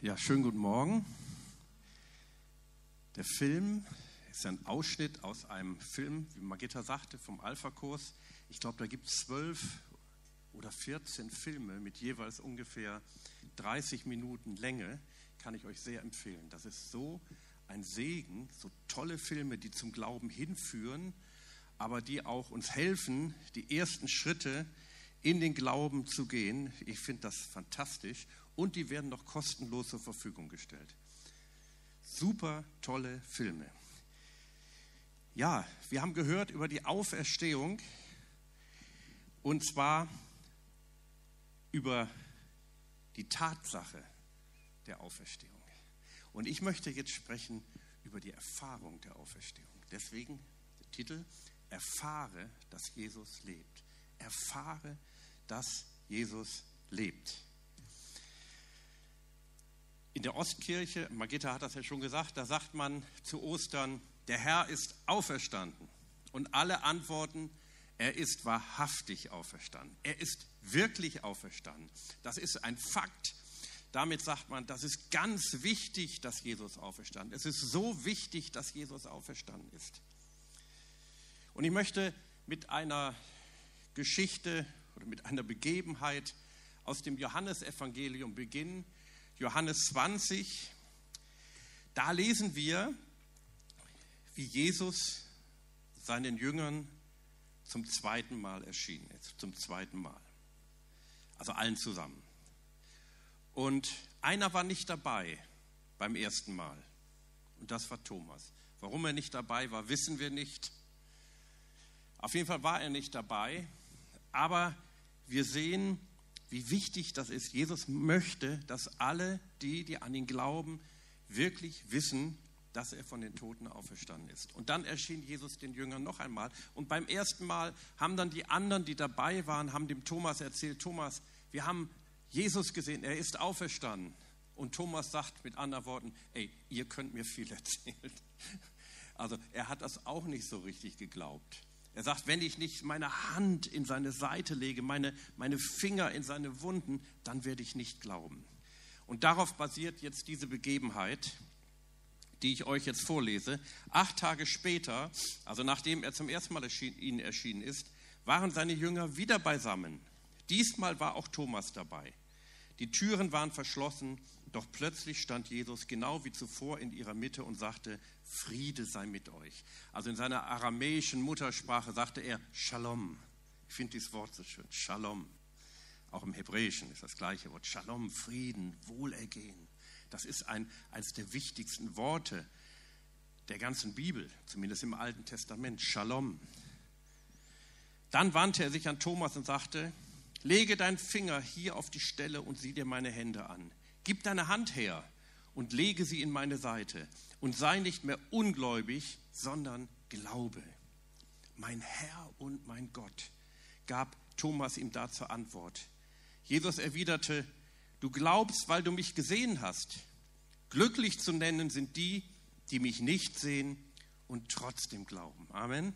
Ja, schönen guten Morgen. Der Film ist ein Ausschnitt aus einem Film, wie Magitta sagte, vom Alpha-Kurs. Ich glaube, da gibt es zwölf oder 14 Filme mit jeweils ungefähr 30 Minuten Länge. Kann ich euch sehr empfehlen. Das ist so ein Segen, so tolle Filme, die zum Glauben hinführen, aber die auch uns helfen, die ersten Schritte in den Glauben zu gehen. Ich finde das fantastisch und die werden noch kostenlos zur Verfügung gestellt. Super tolle Filme. Ja, wir haben gehört über die Auferstehung und zwar über die Tatsache der Auferstehung. Und ich möchte jetzt sprechen über die Erfahrung der Auferstehung. Deswegen der Titel, erfahre, dass Jesus lebt. Erfahre, dass Jesus lebt. In der Ostkirche, Margitta hat das ja schon gesagt, da sagt man zu Ostern, der Herr ist auferstanden. Und alle antworten, er ist wahrhaftig auferstanden. Er ist wirklich auferstanden. Das ist ein Fakt. Damit sagt man, das ist ganz wichtig, dass Jesus auferstanden ist. Es ist so wichtig, dass Jesus auferstanden ist. Und ich möchte mit einer Geschichte oder mit einer Begebenheit aus dem Johannesevangelium beginnen. Johannes 20, da lesen wir, wie Jesus seinen Jüngern zum zweiten Mal erschienen ist. Zum zweiten Mal. Also allen zusammen. Und einer war nicht dabei beim ersten Mal. Und das war Thomas. Warum er nicht dabei war, wissen wir nicht. Auf jeden Fall war er nicht dabei. Aber wir sehen, wie wichtig das ist. Jesus möchte, dass alle die, die an ihn glauben, wirklich wissen, dass er von den Toten auferstanden ist. Und dann erschien Jesus den Jüngern noch einmal. Und beim ersten Mal haben dann die anderen, die dabei waren, haben dem Thomas erzählt, Thomas, wir haben Jesus gesehen, er ist auferstanden. Und Thomas sagt mit anderen Worten, ey, ihr könnt mir viel erzählen. Also er hat das auch nicht so richtig geglaubt. Er sagt, wenn ich nicht meine Hand in seine Seite lege, meine, meine Finger in seine Wunden, dann werde ich nicht glauben. Und darauf basiert jetzt diese Begebenheit, die ich euch jetzt vorlese. Acht Tage später, also nachdem er zum ersten Mal erschien, ihnen erschienen ist, waren seine Jünger wieder beisammen. Diesmal war auch Thomas dabei. Die Türen waren verschlossen, doch plötzlich stand Jesus genau wie zuvor in ihrer Mitte und sagte, Friede sei mit euch. Also in seiner aramäischen Muttersprache sagte er Shalom. Ich finde dieses Wort so schön, Shalom. Auch im Hebräischen ist das gleiche Wort, Shalom, Frieden, Wohlergehen. Das ist ein, eines der wichtigsten Worte der ganzen Bibel, zumindest im Alten Testament, Shalom. Dann wandte er sich an Thomas und sagte, lege deinen Finger hier auf die Stelle und sieh dir meine Hände an. Gib deine Hand her und lege sie in meine Seite und sei nicht mehr ungläubig, sondern glaube. Mein Herr und mein Gott, gab Thomas ihm da zur Antwort. Jesus erwiderte, du glaubst, weil du mich gesehen hast. Glücklich zu nennen sind die, die mich nicht sehen und trotzdem glauben. Amen.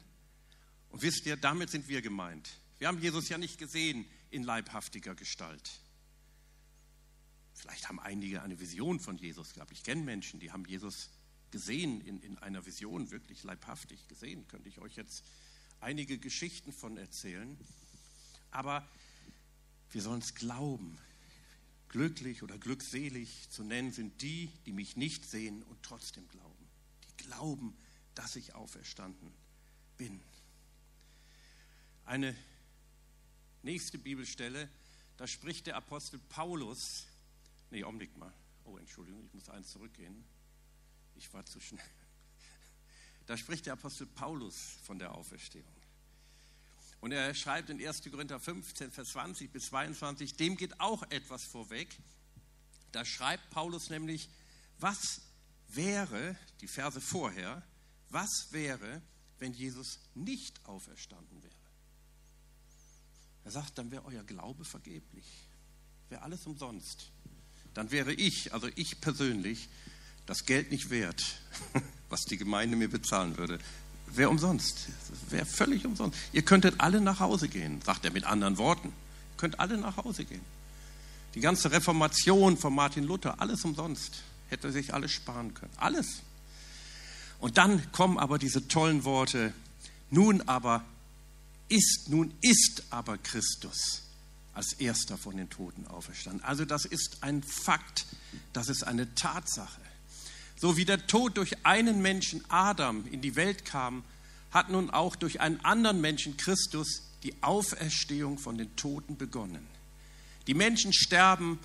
Und wisst ihr, damit sind wir gemeint. Wir haben Jesus ja nicht gesehen in leibhaftiger Gestalt. Vielleicht haben einige eine Vision von Jesus gehabt. Ich kenne Menschen, die haben Jesus gesehen in, in einer Vision, wirklich leibhaftig gesehen. Könnte ich euch jetzt einige Geschichten von erzählen. Aber wir sollen es glauben. Glücklich oder glückselig zu nennen sind die, die mich nicht sehen und trotzdem glauben. Die glauben, dass ich auferstanden bin. Eine nächste Bibelstelle, da spricht der Apostel Paulus, nee, Augenblick mal, oh Entschuldigung, ich muss eins zurückgehen. Ich war zu schnell. Da spricht der Apostel Paulus von der Auferstehung. Und er schreibt in 1. Korinther 15, Vers 20 bis 22, dem geht auch etwas vorweg. Da schreibt Paulus nämlich, was wäre, die Verse vorher, was wäre, wenn Jesus nicht auferstanden wäre? Er sagt, dann wäre euer Glaube vergeblich, wäre alles umsonst. Dann wäre ich, also ich persönlich, das Geld nicht wert, was die Gemeinde mir bezahlen würde. Wäre umsonst. Wäre völlig umsonst. Ihr könntet alle nach Hause gehen, sagt er mit anderen Worten. Ihr könnt alle nach Hause gehen. Die ganze Reformation von Martin Luther, alles umsonst. Hätte sich alles sparen können. Alles. Und dann kommen aber diese tollen Worte. Nun aber ist, nun ist aber Christus als erster von den Toten auferstanden. Also das ist ein Fakt, das ist eine Tatsache. So wie der Tod durch einen Menschen Adam in die Welt kam, hat nun auch durch einen anderen Menschen Christus die Auferstehung von den Toten begonnen. Die Menschen sterben,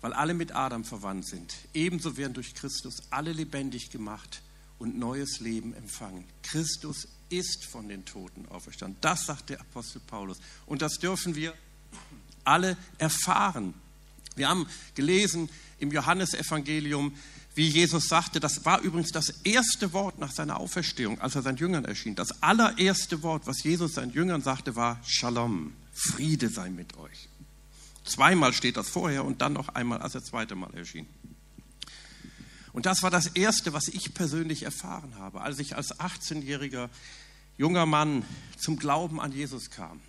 weil alle mit Adam verwandt sind. Ebenso werden durch Christus alle lebendig gemacht und neues Leben empfangen. Christus ist von den Toten auferstanden. Das sagt der Apostel Paulus. Und das dürfen wir alle erfahren. Wir haben gelesen im Johannesevangelium, wie Jesus sagte, das war übrigens das erste Wort nach seiner Auferstehung, als er seinen Jüngern erschien. Das allererste Wort, was Jesus seinen Jüngern sagte, war Shalom, Friede sei mit euch. Zweimal steht das vorher und dann noch einmal, als er zweite Mal erschien. Und das war das Erste, was ich persönlich erfahren habe, als ich als 18-jähriger junger Mann zum Glauben an Jesus kam.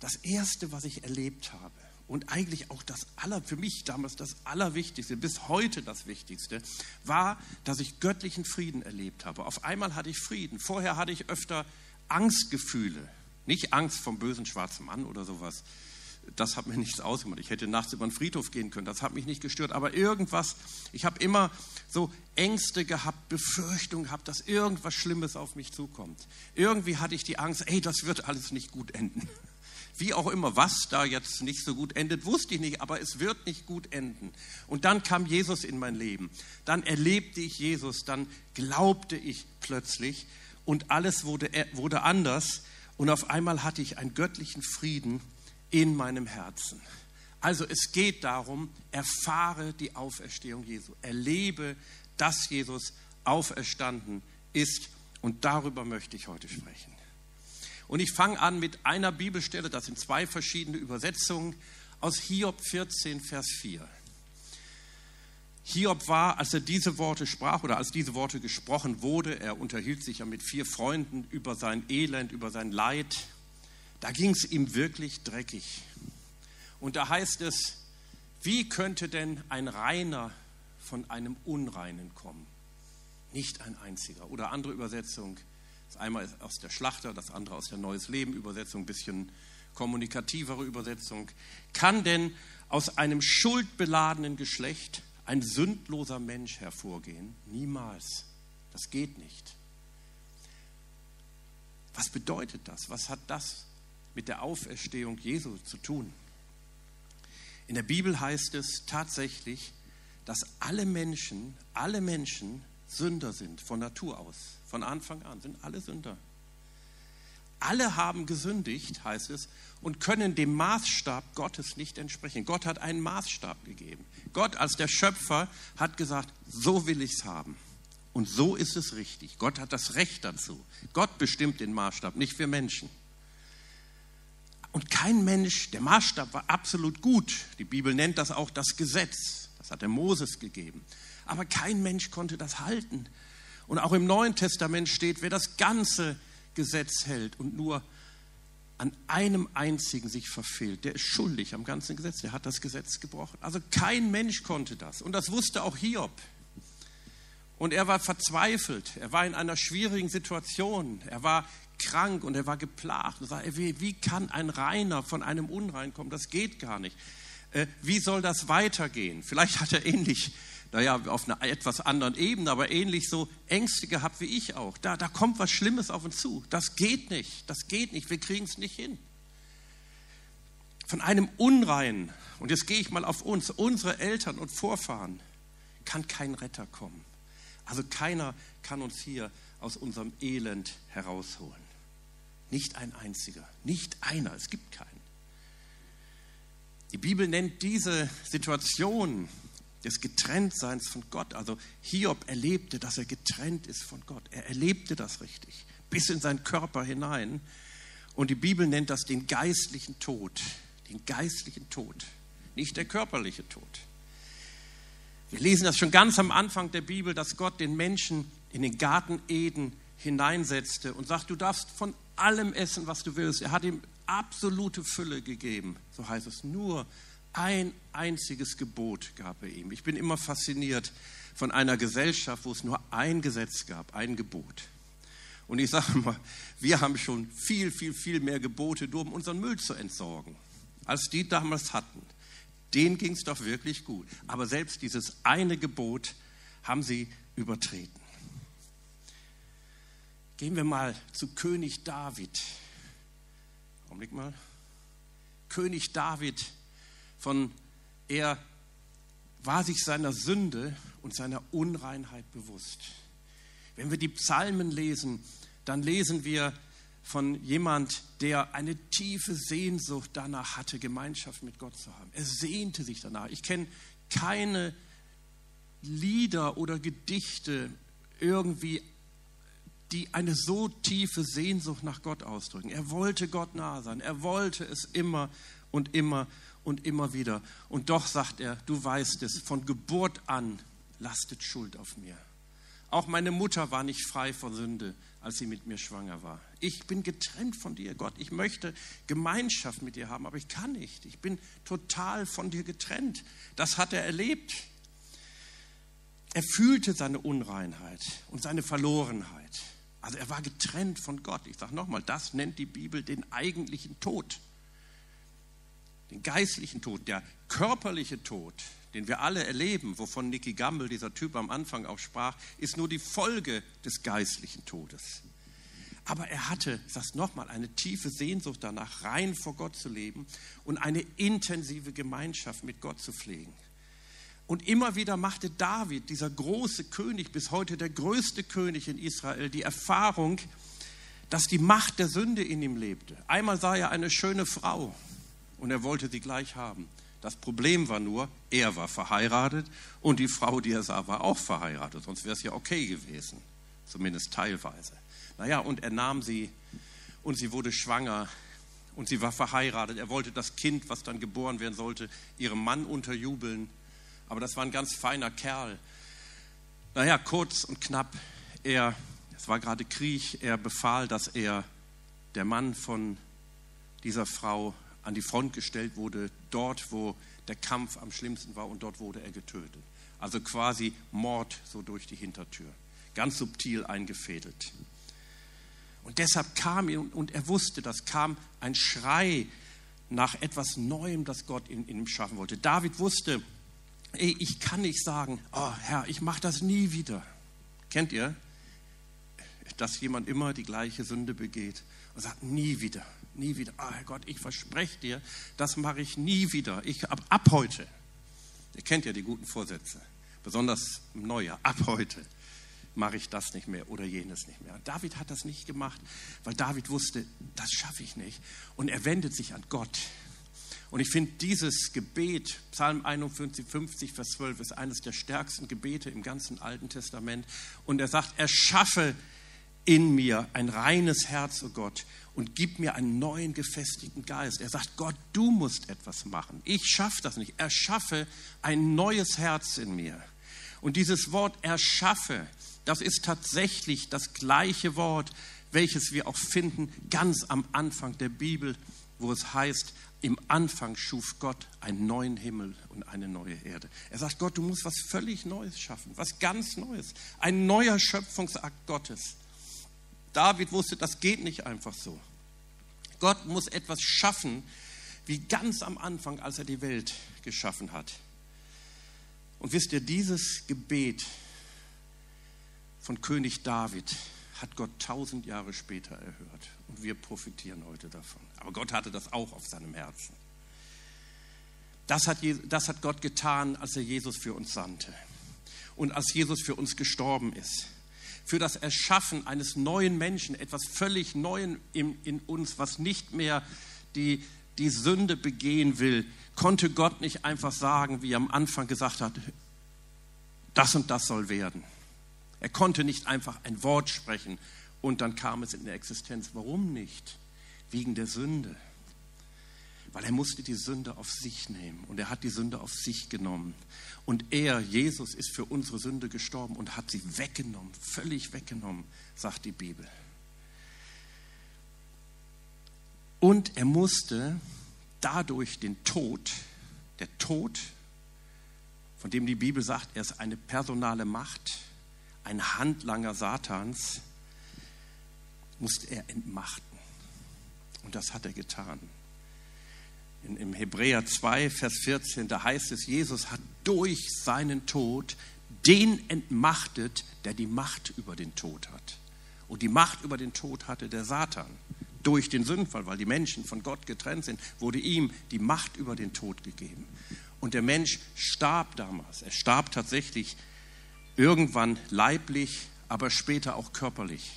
Das Erste, was ich erlebt habe, und eigentlich auch das aller, für mich damals das Allerwichtigste, bis heute das Wichtigste, war, dass ich göttlichen Frieden erlebt habe. Auf einmal hatte ich Frieden. Vorher hatte ich öfter Angstgefühle. Nicht Angst vom bösen schwarzen Mann oder sowas. Das hat mir nichts ausgemacht. Ich hätte nachts über den Friedhof gehen können. Das hat mich nicht gestört. Aber irgendwas, ich habe immer so Ängste gehabt, Befürchtungen gehabt, dass irgendwas Schlimmes auf mich zukommt. Irgendwie hatte ich die Angst, ey, das wird alles nicht gut enden. Wie auch immer, was da jetzt nicht so gut endet, wusste ich nicht, aber es wird nicht gut enden. Und dann kam Jesus in mein Leben. Dann erlebte ich Jesus, dann glaubte ich plötzlich und alles wurde, wurde anders. Und auf einmal hatte ich einen göttlichen Frieden in meinem Herzen. Also es geht darum, erfahre die Auferstehung Jesu. Erlebe, dass Jesus auferstanden ist. Und darüber möchte ich heute sprechen. Und ich fange an mit einer Bibelstelle, das sind zwei verschiedene Übersetzungen aus Hiob 14, Vers 4. Hiob war, als er diese Worte sprach oder als diese Worte gesprochen wurde, er unterhielt sich ja mit vier Freunden über sein Elend, über sein Leid, da ging es ihm wirklich dreckig. Und da heißt es, wie könnte denn ein Reiner von einem Unreinen kommen? Nicht ein einziger. Oder andere Übersetzung, das einmal ist aus der Schlachter, das andere aus der Neues Leben Übersetzung, ein bisschen kommunikativere Übersetzung. Kann denn aus einem schuldbeladenen Geschlecht ein sündloser Mensch hervorgehen? Niemals. Das geht nicht. Was bedeutet das? Was hat das mit der Auferstehung Jesu zu tun? In der Bibel heißt es tatsächlich, dass alle Menschen, alle Menschen Sünder sind von Natur aus. Von Anfang an sind alle Sünder. Alle haben gesündigt, heißt es, und können dem Maßstab Gottes nicht entsprechen. Gott hat einen Maßstab gegeben. Gott als der Schöpfer hat gesagt, so will ich es haben. Und so ist es richtig. Gott hat das Recht dazu. Gott bestimmt den Maßstab, nicht wir Menschen. Und kein Mensch, der Maßstab war absolut gut. Die Bibel nennt das auch das Gesetz. Das hat der Moses gegeben. Aber kein Mensch konnte das halten. Und auch im Neuen Testament steht, wer das ganze Gesetz hält und nur an einem einzigen sich verfehlt, der ist schuldig am ganzen Gesetz, der hat das Gesetz gebrochen. Also kein Mensch konnte das. Und das wusste auch Hiob. Und er war verzweifelt, er war in einer schwierigen Situation, er war krank und er war geplagt. Er sagte, wie, wie kann ein Reiner von einem Unrein kommen? Das geht gar nicht. Äh, wie soll das weitergehen? Vielleicht hat er ähnlich naja, auf einer etwas anderen Ebene, aber ähnlich so Ängste gehabt wie ich auch. Da, da kommt was Schlimmes auf uns zu. Das geht nicht, das geht nicht, wir kriegen es nicht hin. Von einem Unreinen, und jetzt gehe ich mal auf uns, unsere Eltern und Vorfahren, kann kein Retter kommen. Also keiner kann uns hier aus unserem Elend herausholen. Nicht ein einziger, nicht einer, es gibt keinen. Die Bibel nennt diese Situation des Getrenntseins von Gott. Also Hiob erlebte, dass er getrennt ist von Gott. Er erlebte das richtig, bis in seinen Körper hinein. Und die Bibel nennt das den geistlichen Tod. Den geistlichen Tod, nicht der körperliche Tod. Wir lesen das schon ganz am Anfang der Bibel, dass Gott den Menschen in den Garten Eden hineinsetzte und sagt, du darfst von allem essen, was du willst. Er hat ihm absolute Fülle gegeben. So heißt es, nur Ein einziges Gebot gab er ihm. Ich bin immer fasziniert von einer Gesellschaft, wo es nur ein Gesetz gab, ein Gebot. Und ich sage mal, wir haben schon viel, viel, viel mehr Gebote, nur um unseren Müll zu entsorgen, als die damals hatten. Denen ging es doch wirklich gut. Aber selbst dieses eine Gebot haben sie übertreten. Gehen wir mal zu König David. Augenblick mal. König David, von er war sich seiner Sünde und seiner Unreinheit bewusst. Wenn wir die Psalmen lesen, dann lesen wir von jemand, der eine tiefe Sehnsucht danach hatte, Gemeinschaft mit Gott zu haben. Er sehnte sich danach. Ich kenne keine Lieder oder Gedichte irgendwie, die eine so tiefe Sehnsucht nach Gott ausdrücken. Er wollte Gott nahe sein. Er wollte es immer und immer und immer wieder. Und doch sagt er, du weißt es, von Geburt an lastet Schuld auf mir. Auch meine Mutter war nicht frei vor Sünde, als sie mit mir schwanger war. Ich bin getrennt von dir, Gott. Ich möchte Gemeinschaft mit dir haben, aber ich kann nicht. Ich bin total von dir getrennt. Das hat er erlebt. Er fühlte seine Unreinheit und seine Verlorenheit. Also er war getrennt von Gott. Ich sage nochmal, das nennt die Bibel den eigentlichen Tod. Den geistlichen Tod, der körperliche Tod, den wir alle erleben, wovon Nicky Gamble, dieser Typ am Anfang auch sprach, ist nur die Folge des geistlichen Todes. Aber er hatte, ich sage es nochmal, eine tiefe Sehnsucht danach, rein vor Gott zu leben und eine intensive Gemeinschaft mit Gott zu pflegen. Und immer wieder machte David, dieser große König, bis heute der größte König in Israel, die Erfahrung, dass die Macht der Sünde in ihm lebte. Einmal sah er eine schöne Frau und er wollte sie gleich haben. Das Problem war nur, er war verheiratet und die Frau, die er sah, war auch verheiratet. Sonst wäre es ja okay gewesen, zumindest teilweise. Naja, und er nahm sie und sie wurde schwanger und sie war verheiratet. Er wollte das Kind, was dann geboren werden sollte, ihrem Mann unterjubeln. Aber das war ein ganz feiner Kerl. Naja, kurz und knapp, er, es war gerade Krieg, er befahl, dass er, der Mann von dieser Frau, an die Front gestellt wurde, dort, wo der Kampf am schlimmsten war und dort wurde er getötet. Also quasi Mord so durch die Hintertür. Ganz subtil eingefädelt. Und deshalb kam ihm, und er wusste, das kam ein Schrei nach etwas Neuem, das Gott in, in ihm schaffen wollte. David wusste, ey, ich kann nicht sagen, oh Herr, ich mache das nie wieder. Kennt ihr, dass jemand immer die gleiche Sünde begeht und sagt, nie wieder nie wieder. Ah, Herr Gott, ich verspreche dir, das mache ich nie wieder. Ich ab, ab heute. Ihr kennt ja die guten Vorsätze, besonders im Neujahr. Ab heute mache ich das nicht mehr oder jenes nicht mehr. David hat das nicht gemacht, weil David wusste, das schaffe ich nicht. Und er wendet sich an Gott. Und ich finde dieses Gebet, Psalm 51, 50, Vers 12, ist eines der stärksten Gebete im ganzen Alten Testament. Und er sagt, erschaffe in mir ein reines Herz, o oh Gott, und gib mir einen neuen gefestigten Geist. Er sagt, Gott, du musst etwas machen. Ich schaffe das nicht. Erschaffe ein neues Herz in mir. Und dieses Wort erschaffe, das ist tatsächlich das gleiche Wort, welches wir auch finden ganz am Anfang der Bibel, wo es heißt, im Anfang schuf Gott einen neuen Himmel und eine neue Erde. Er sagt, Gott, du musst was völlig Neues schaffen, was ganz Neues, ein neuer Schöpfungsakt Gottes. David wusste, das geht nicht einfach so. Gott muss etwas schaffen, wie ganz am Anfang, als er die Welt geschaffen hat. Und wisst ihr, dieses Gebet von König David hat Gott tausend Jahre später erhört. Und wir profitieren heute davon. Aber Gott hatte das auch auf seinem Herzen. Das hat, das hat Gott getan, als er Jesus für uns sandte. Und als Jesus für uns gestorben ist für das Erschaffen eines neuen Menschen, etwas völlig Neues in, in uns, was nicht mehr die, die Sünde begehen will, konnte Gott nicht einfach sagen, wie er am Anfang gesagt hat, das und das soll werden. Er konnte nicht einfach ein Wort sprechen und dann kam es in der Existenz. Warum nicht? Wegen der Sünde weil er musste die Sünde auf sich nehmen und er hat die Sünde auf sich genommen. Und er, Jesus, ist für unsere Sünde gestorben und hat sie weggenommen, völlig weggenommen, sagt die Bibel. Und er musste dadurch den Tod Der Tod, von dem die Bibel sagt, er ist eine personale Macht, ein Handlanger Satans, musste er entmachten. Und das hat er getan. In, Im Hebräer 2, Vers 14, da heißt es, Jesus hat durch seinen Tod den entmachtet, der die Macht über den Tod hat. Und die Macht über den Tod hatte der Satan. Durch den Sündfall, weil die Menschen von Gott getrennt sind, wurde ihm die Macht über den Tod gegeben. Und der Mensch starb damals. Er starb tatsächlich irgendwann leiblich, aber später auch körperlich.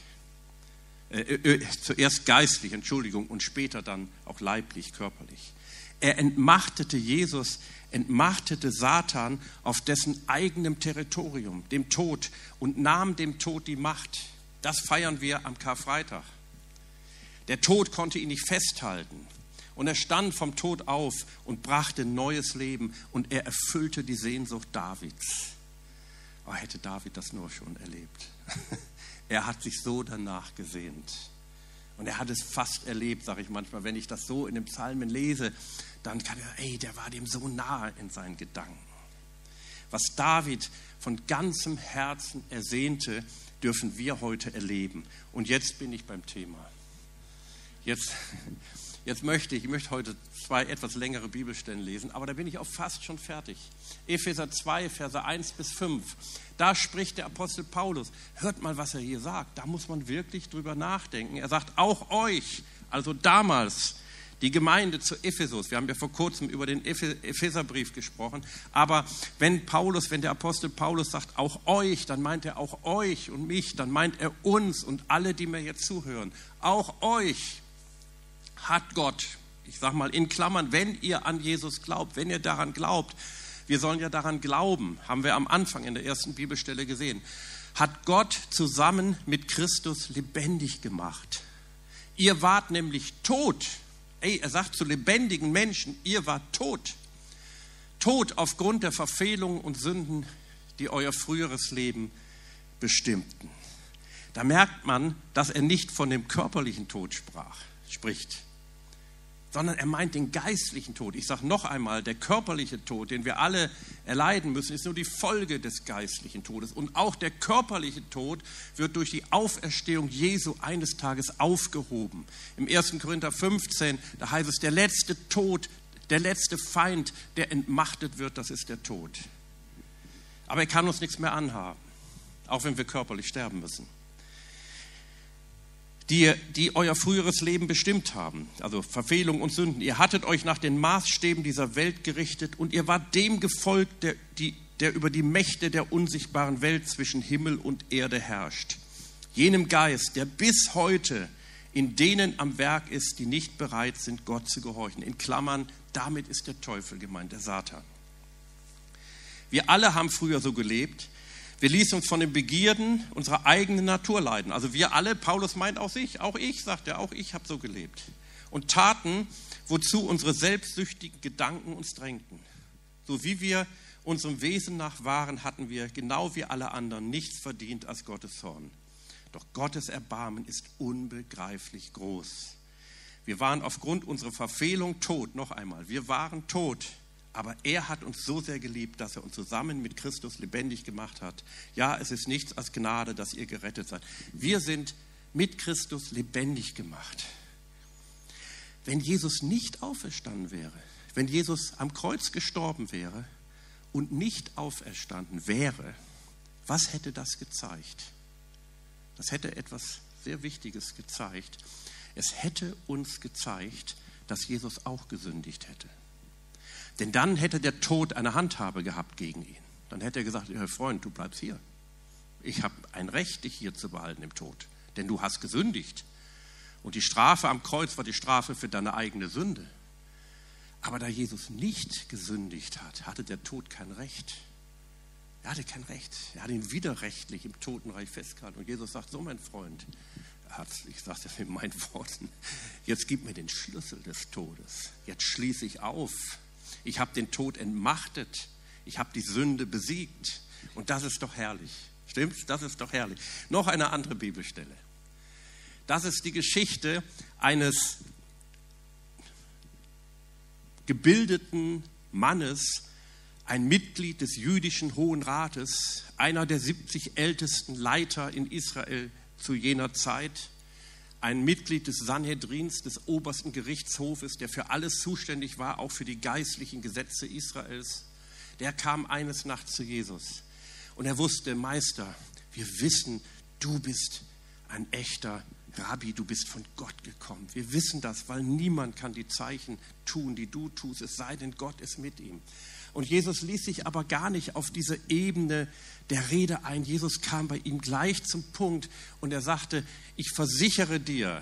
Äh, äh, äh, zuerst geistlich, Entschuldigung, und später dann auch leiblich, körperlich. Er entmachtete Jesus, entmachtete Satan auf dessen eigenem Territorium, dem Tod, und nahm dem Tod die Macht. Das feiern wir am Karfreitag. Der Tod konnte ihn nicht festhalten. Und er stand vom Tod auf und brachte neues Leben und er erfüllte die Sehnsucht Davids. Oh, hätte David das nur schon erlebt. Er hat sich so danach gesehnt. Und er hat es fast erlebt, sage ich manchmal, wenn ich das so in den Psalmen lese, dann kann er, ey, der war dem so nahe in seinen Gedanken. Was David von ganzem Herzen ersehnte, dürfen wir heute erleben. Und jetzt bin ich beim Thema. Jetzt, jetzt möchte ich, ich möchte heute zwei etwas längere Bibelstellen lesen, aber da bin ich auch fast schon fertig. Epheser 2, Verse 1 bis 5. Da spricht der Apostel Paulus. Hört mal, was er hier sagt. Da muss man wirklich drüber nachdenken. Er sagt, auch euch, also damals, die Gemeinde zu Ephesus. Wir haben ja vor kurzem über den Epheserbrief gesprochen. Aber wenn Paulus, wenn der Apostel Paulus sagt, auch euch, dann meint er auch euch und mich, dann meint er uns und alle, die mir jetzt zuhören. Auch euch hat Gott, ich sage mal in Klammern, wenn ihr an Jesus glaubt, wenn ihr daran glaubt, wir sollen ja daran glauben, haben wir am Anfang in der ersten Bibelstelle gesehen, hat Gott zusammen mit Christus lebendig gemacht. Ihr wart nämlich tot Ey, er sagt zu lebendigen Menschen, ihr wart tot. Tot aufgrund der Verfehlungen und Sünden, die euer früheres Leben bestimmten. Da merkt man, dass er nicht von dem körperlichen Tod sprach, spricht, sondern er meint den geistlichen Tod. Ich sage noch einmal, der körperliche Tod, den wir alle erleiden müssen, ist nur die Folge des geistlichen Todes. Und auch der körperliche Tod wird durch die Auferstehung Jesu eines Tages aufgehoben. Im 1. Korinther 15, da heißt es, der letzte Tod, der letzte Feind, der entmachtet wird, das ist der Tod. Aber er kann uns nichts mehr anhaben, auch wenn wir körperlich sterben müssen die, die euer früheres Leben bestimmt haben, also Verfehlung und Sünden. Ihr hattet euch nach den Maßstäben dieser Welt gerichtet und ihr wart dem gefolgt, der, die, der über die Mächte der unsichtbaren Welt zwischen Himmel und Erde herrscht. Jenem Geist, der bis heute in denen am Werk ist, die nicht bereit sind, Gott zu gehorchen. In Klammern, damit ist der Teufel gemeint, der Satan. Wir alle haben früher so gelebt. Wir ließen uns von den Begierden unserer eigenen Natur leiden. Also wir alle, Paulus meint auch sich, auch ich, sagt er, auch ich habe so gelebt. Und taten, wozu unsere selbstsüchtigen Gedanken uns drängten. So wie wir unserem Wesen nach waren, hatten wir, genau wie alle anderen, nichts verdient als Gottes Zorn. Doch Gottes Erbarmen ist unbegreiflich groß. Wir waren aufgrund unserer Verfehlung tot, noch einmal, wir waren tot aber er hat uns so sehr geliebt, dass er uns zusammen mit Christus lebendig gemacht hat. Ja, es ist nichts als Gnade, dass ihr gerettet seid. Wir sind mit Christus lebendig gemacht. Wenn Jesus nicht auferstanden wäre, wenn Jesus am Kreuz gestorben wäre und nicht auferstanden wäre, was hätte das gezeigt? Das hätte etwas sehr Wichtiges gezeigt. Es hätte uns gezeigt, dass Jesus auch gesündigt hätte. Denn dann hätte der Tod eine Handhabe gehabt gegen ihn. Dann hätte er gesagt, Herr Freund, du bleibst hier. Ich habe ein Recht, dich hier zu behalten im Tod. Denn du hast gesündigt. Und die Strafe am Kreuz war die Strafe für deine eigene Sünde. Aber da Jesus nicht gesündigt hat, hatte der Tod kein Recht. Er hatte kein Recht. Er hat ihn widerrechtlich im Totenreich festgehalten. Und Jesus sagt, so mein Freund, ich sage das mit meinen Worten, jetzt gib mir den Schlüssel des Todes. Jetzt schließe ich auf ich habe den Tod entmachtet. Ich habe die Sünde besiegt. Und das ist doch herrlich. Stimmt's? Das ist doch herrlich. Noch eine andere Bibelstelle. Das ist die Geschichte eines gebildeten Mannes, ein Mitglied des jüdischen Hohen Rates, einer der 70 ältesten Leiter in Israel zu jener Zeit, ein Mitglied des Sanhedrins, des obersten Gerichtshofes, der für alles zuständig war, auch für die geistlichen Gesetze Israels, der kam eines Nachts zu Jesus und er wusste, Meister, wir wissen, du bist ein echter Rabbi, du bist von Gott gekommen. Wir wissen das, weil niemand kann die Zeichen tun, die du tust, es sei denn, Gott ist mit ihm. Und Jesus ließ sich aber gar nicht auf diese Ebene der Rede ein. Jesus kam bei ihm gleich zum Punkt und er sagte, ich versichere dir,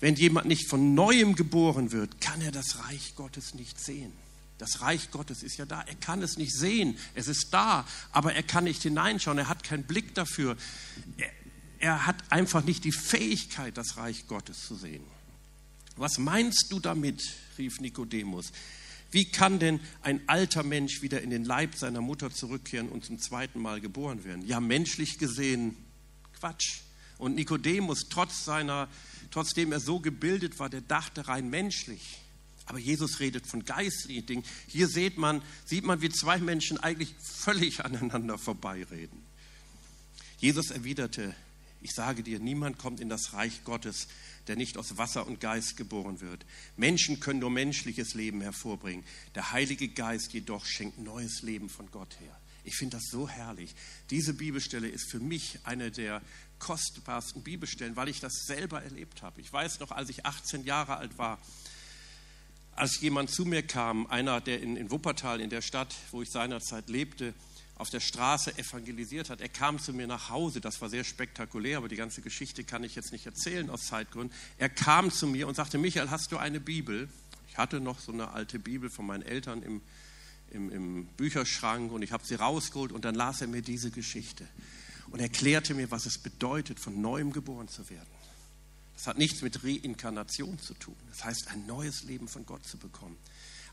wenn jemand nicht von neuem geboren wird, kann er das Reich Gottes nicht sehen. Das Reich Gottes ist ja da. Er kann es nicht sehen. Es ist da, aber er kann nicht hineinschauen. Er hat keinen Blick dafür. Er, hat einfach nicht die Fähigkeit, das Reich Gottes zu sehen. Was meinst du damit? rief Nikodemus. Wie kann denn ein alter Mensch wieder in den Leib seiner Mutter zurückkehren und zum zweiten Mal geboren werden? Ja, menschlich gesehen Quatsch. Und Nikodemus, trotz seiner, trotzdem er so gebildet war, der dachte rein menschlich. Aber Jesus redet von geistlichen Dingen. Hier sieht man, sieht man, wie zwei Menschen eigentlich völlig aneinander vorbeireden. Jesus erwiderte, ich sage dir, niemand kommt in das Reich Gottes, der nicht aus Wasser und Geist geboren wird. Menschen können nur menschliches Leben hervorbringen. Der Heilige Geist jedoch schenkt neues Leben von Gott her. Ich finde das so herrlich. Diese Bibelstelle ist für mich eine der kostbarsten Bibelstellen, weil ich das selber erlebt habe. Ich weiß noch, als ich 18 Jahre alt war, als jemand zu mir kam, einer, der in, in Wuppertal, in der Stadt, wo ich seinerzeit lebte, auf der Straße evangelisiert hat. Er kam zu mir nach Hause, das war sehr spektakulär, aber die ganze Geschichte kann ich jetzt nicht erzählen aus Zeitgründen. Er kam zu mir und sagte, Michael, hast du eine Bibel? Ich hatte noch so eine alte Bibel von meinen Eltern im, im, im Bücherschrank und ich habe sie rausgeholt und dann las er mir diese Geschichte und erklärte mir, was es bedeutet, von neuem geboren zu werden. Das hat nichts mit Reinkarnation zu tun. Das heißt, ein neues Leben von Gott zu bekommen.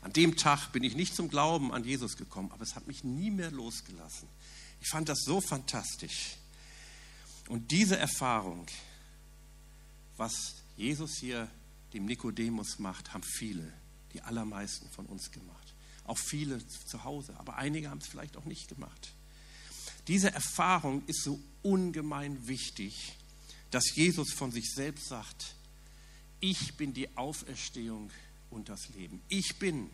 An dem Tag bin ich nicht zum Glauben an Jesus gekommen, aber es hat mich nie mehr losgelassen. Ich fand das so fantastisch. Und diese Erfahrung, was Jesus hier dem Nikodemus macht, haben viele, die allermeisten von uns gemacht. Auch viele zu Hause, aber einige haben es vielleicht auch nicht gemacht. Diese Erfahrung ist so ungemein wichtig, dass Jesus von sich selbst sagt, ich bin die Auferstehung und das Leben. Ich bin.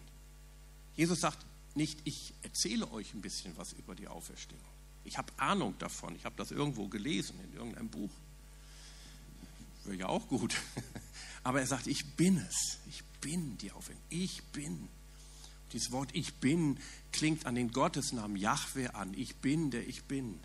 Jesus sagt nicht, ich erzähle euch ein bisschen was über die Auferstehung. Ich habe Ahnung davon. Ich habe das irgendwo gelesen in irgendeinem Buch. Wäre ja auch gut. Aber er sagt, ich bin es. Ich bin die Auferstehung. Ich bin. Dieses Wort Ich bin klingt an den Gottesnamen Yahweh an. Ich bin, der ich bin.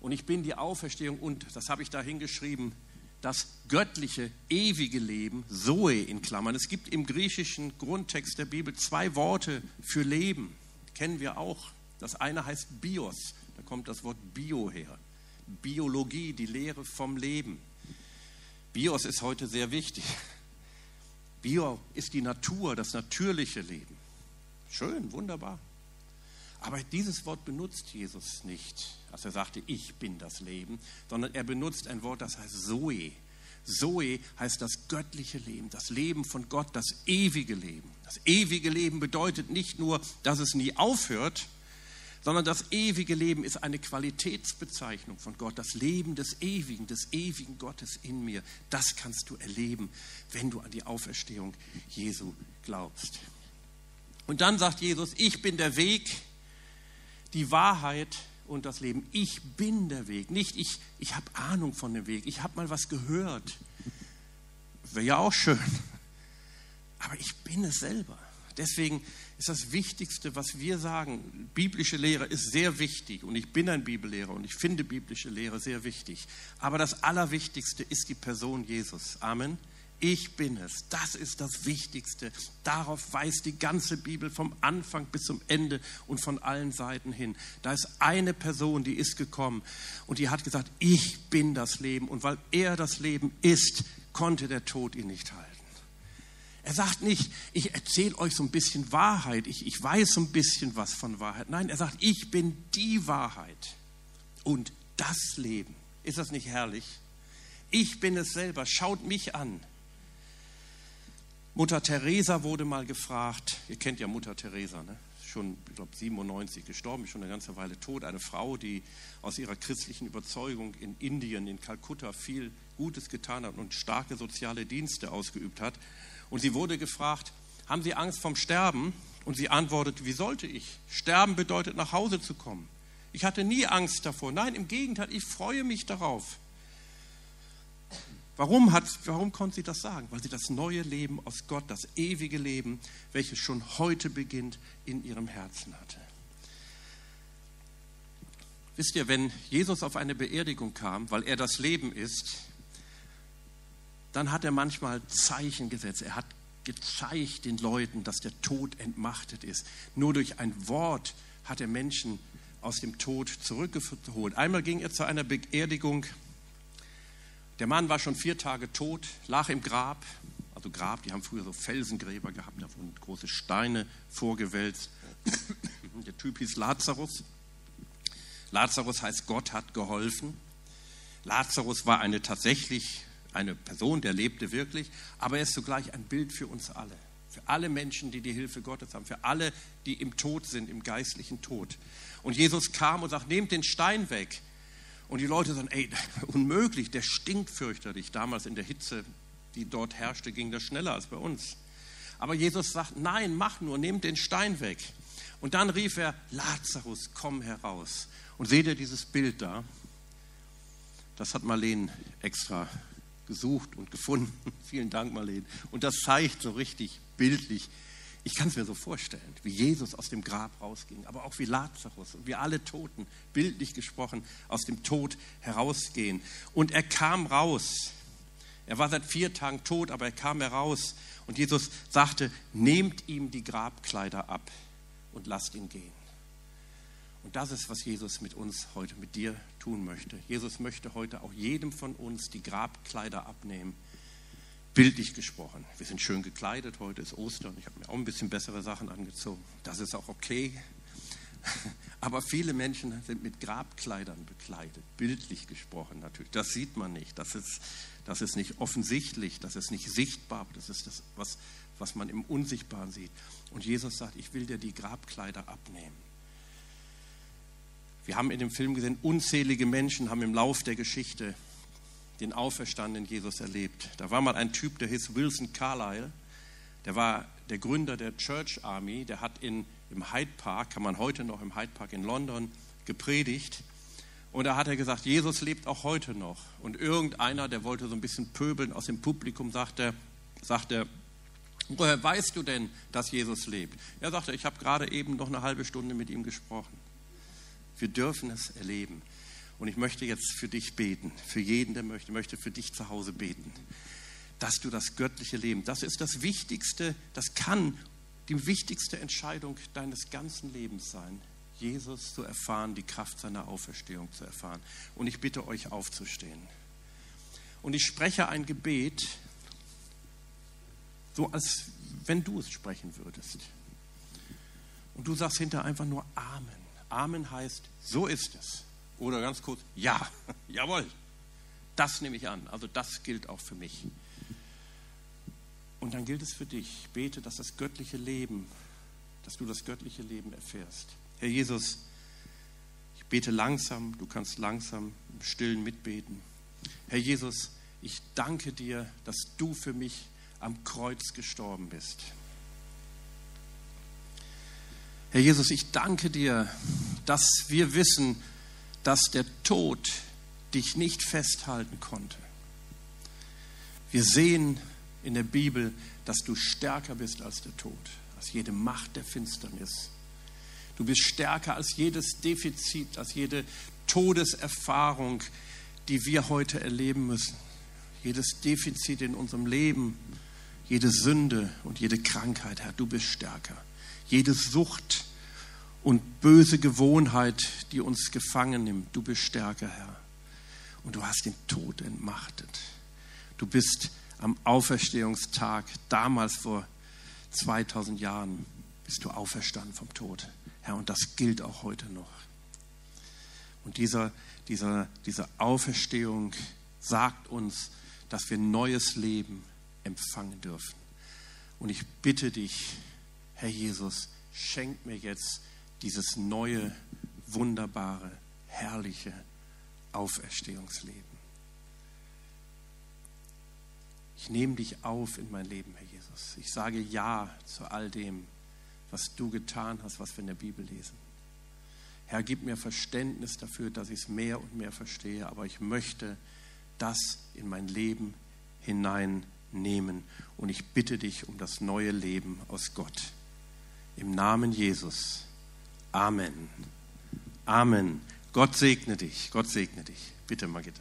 Und ich bin die Auferstehung und, das habe ich da hingeschrieben, das göttliche, ewige Leben, Zoe in Klammern. Es gibt im griechischen Grundtext der Bibel zwei Worte für Leben, kennen wir auch. Das eine heißt Bios, da kommt das Wort Bio her. Biologie, die Lehre vom Leben. Bios ist heute sehr wichtig. Bio ist die Natur, das natürliche Leben. Schön, wunderbar. Aber dieses Wort benutzt Jesus nicht, als er sagte, ich bin das Leben, sondern er benutzt ein Wort, das heißt Zoe. Zoe heißt das göttliche Leben, das Leben von Gott, das ewige Leben. Das ewige Leben bedeutet nicht nur, dass es nie aufhört, sondern das ewige Leben ist eine Qualitätsbezeichnung von Gott, das Leben des Ewigen, des ewigen Gottes in mir. Das kannst du erleben, wenn du an die Auferstehung Jesu glaubst. Und dann sagt Jesus, ich bin der Weg, die Wahrheit und das Leben. Ich bin der Weg, nicht ich, ich habe Ahnung von dem Weg, ich habe mal was gehört. Wäre ja auch schön. Aber ich bin es selber. Deswegen ist das Wichtigste, was wir sagen, biblische Lehre ist sehr wichtig und ich bin ein Bibellehrer und ich finde biblische Lehre sehr wichtig. Aber das Allerwichtigste ist die Person Jesus. Amen. Ich bin es. Das ist das Wichtigste. Darauf weist die ganze Bibel vom Anfang bis zum Ende und von allen Seiten hin. Da ist eine Person, die ist gekommen und die hat gesagt, ich bin das Leben. Und weil er das Leben ist, konnte der Tod ihn nicht halten. Er sagt nicht, ich erzähle euch so ein bisschen Wahrheit, ich, ich weiß so ein bisschen was von Wahrheit. Nein, er sagt, ich bin die Wahrheit und das Leben. Ist das nicht herrlich? Ich bin es selber, schaut mich an. Mutter Teresa wurde mal gefragt, ihr kennt ja Mutter Teresa, ne? schon, ich glaube, 97 gestorben, schon eine ganze Weile tot. Eine Frau, die aus ihrer christlichen Überzeugung in Indien, in Kalkutta viel Gutes getan hat und starke soziale Dienste ausgeübt hat. Und sie wurde gefragt, haben Sie Angst vom Sterben? Und sie antwortet, wie sollte ich? Sterben bedeutet nach Hause zu kommen. Ich hatte nie Angst davor. Nein, im Gegenteil, ich freue mich darauf. Warum, hat, warum konnte sie das sagen? Weil sie das neue Leben aus Gott, das ewige Leben, welches schon heute beginnt, in ihrem Herzen hatte. Wisst ihr, wenn Jesus auf eine Beerdigung kam, weil er das Leben ist, dann hat er manchmal Zeichen gesetzt. Er hat gezeigt den Leuten, dass der Tod entmachtet ist. Nur durch ein Wort hat er Menschen aus dem Tod zurückgeholt. Einmal ging er zu einer Beerdigung der Mann war schon vier Tage tot, lag im Grab. Also Grab, die haben früher so Felsengräber gehabt, da wurden große Steine vorgewälzt. Der Typ hieß Lazarus. Lazarus heißt, Gott hat geholfen. Lazarus war eine tatsächlich eine Person, der lebte wirklich, aber er ist zugleich ein Bild für uns alle. Für alle Menschen, die die Hilfe Gottes haben, für alle, die im Tod sind, im geistlichen Tod. Und Jesus kam und sagt, nehmt den Stein weg. Und die Leute sagen, ey, unmöglich, der stinkt fürchterlich. Damals in der Hitze, die dort herrschte, ging das schneller als bei uns. Aber Jesus sagt, nein, mach nur, nehmt den Stein weg. Und dann rief er, Lazarus, komm heraus. Und seht ihr dieses Bild da? Das hat Marleen extra gesucht und gefunden. Vielen Dank, Marleen. Und das zeigt so richtig bildlich, ich kann es mir so vorstellen, wie Jesus aus dem Grab rausging, aber auch wie Lazarus und wie alle Toten, bildlich gesprochen, aus dem Tod herausgehen. Und er kam raus. Er war seit vier Tagen tot, aber er kam heraus. Und Jesus sagte, nehmt ihm die Grabkleider ab und lasst ihn gehen. Und das ist, was Jesus mit uns heute, mit dir tun möchte. Jesus möchte heute auch jedem von uns die Grabkleider abnehmen bildlich gesprochen. Wir sind schön gekleidet, heute ist Ostern, ich habe mir auch ein bisschen bessere Sachen angezogen. Das ist auch okay. Aber viele Menschen sind mit Grabkleidern bekleidet, bildlich gesprochen natürlich. Das sieht man nicht, das ist, das ist nicht offensichtlich, das ist nicht sichtbar, das ist das, was, was man im Unsichtbaren sieht. Und Jesus sagt, ich will dir die Grabkleider abnehmen. Wir haben in dem Film gesehen, unzählige Menschen haben im Lauf der Geschichte den auferstandenen Jesus erlebt. Da war mal ein Typ, der hieß Wilson Carlyle. Der war der Gründer der Church Army. Der hat in, im Hyde Park, kann man heute noch im Hyde Park in London, gepredigt. Und da hat er gesagt, Jesus lebt auch heute noch. Und irgendeiner, der wollte so ein bisschen pöbeln aus dem Publikum, sagte, sagte woher weißt du denn, dass Jesus lebt? Er sagte, ich habe gerade eben noch eine halbe Stunde mit ihm gesprochen. Wir dürfen es erleben. Und ich möchte jetzt für dich beten, für jeden, der möchte, möchte für dich zu Hause beten, dass du das göttliche Leben, das ist das Wichtigste, das kann die wichtigste Entscheidung deines ganzen Lebens sein, Jesus zu erfahren, die Kraft seiner Auferstehung zu erfahren. Und ich bitte euch aufzustehen. Und ich spreche ein Gebet, so als wenn du es sprechen würdest. Und du sagst hinter einfach nur Amen. Amen heißt, so ist es. Oder ganz kurz, ja, jawohl, das nehme ich an. Also das gilt auch für mich. Und dann gilt es für dich. Bete, dass das göttliche Leben, dass du das göttliche Leben erfährst. Herr Jesus, ich bete langsam, du kannst langsam im Stillen mitbeten. Herr Jesus, ich danke dir, dass du für mich am Kreuz gestorben bist. Herr Jesus, ich danke dir, dass wir wissen, dass der Tod dich nicht festhalten konnte. Wir sehen in der Bibel, dass du stärker bist als der Tod, als jede Macht der Finsternis. Du bist stärker als jedes Defizit, als jede Todeserfahrung, die wir heute erleben müssen. Jedes Defizit in unserem Leben, jede Sünde und jede Krankheit, Herr, du bist stärker. Jede Sucht, und böse Gewohnheit, die uns gefangen nimmt. Du bist stärker, Herr. Und du hast den Tod entmachtet. Du bist am Auferstehungstag, damals vor 2000 Jahren, bist du auferstanden vom Tod. Herr, und das gilt auch heute noch. Und dieser, dieser, diese Auferstehung sagt uns, dass wir neues Leben empfangen dürfen. Und ich bitte dich, Herr Jesus, schenk mir jetzt dieses neue, wunderbare, herrliche Auferstehungsleben. Ich nehme dich auf in mein Leben, Herr Jesus. Ich sage Ja zu all dem, was du getan hast, was wir in der Bibel lesen. Herr, gib mir Verständnis dafür, dass ich es mehr und mehr verstehe, aber ich möchte das in mein Leben hineinnehmen. Und ich bitte dich um das neue Leben aus Gott. Im Namen Jesus. Amen. Amen. Gott segne dich. Gott segne dich. Bitte, Margitta.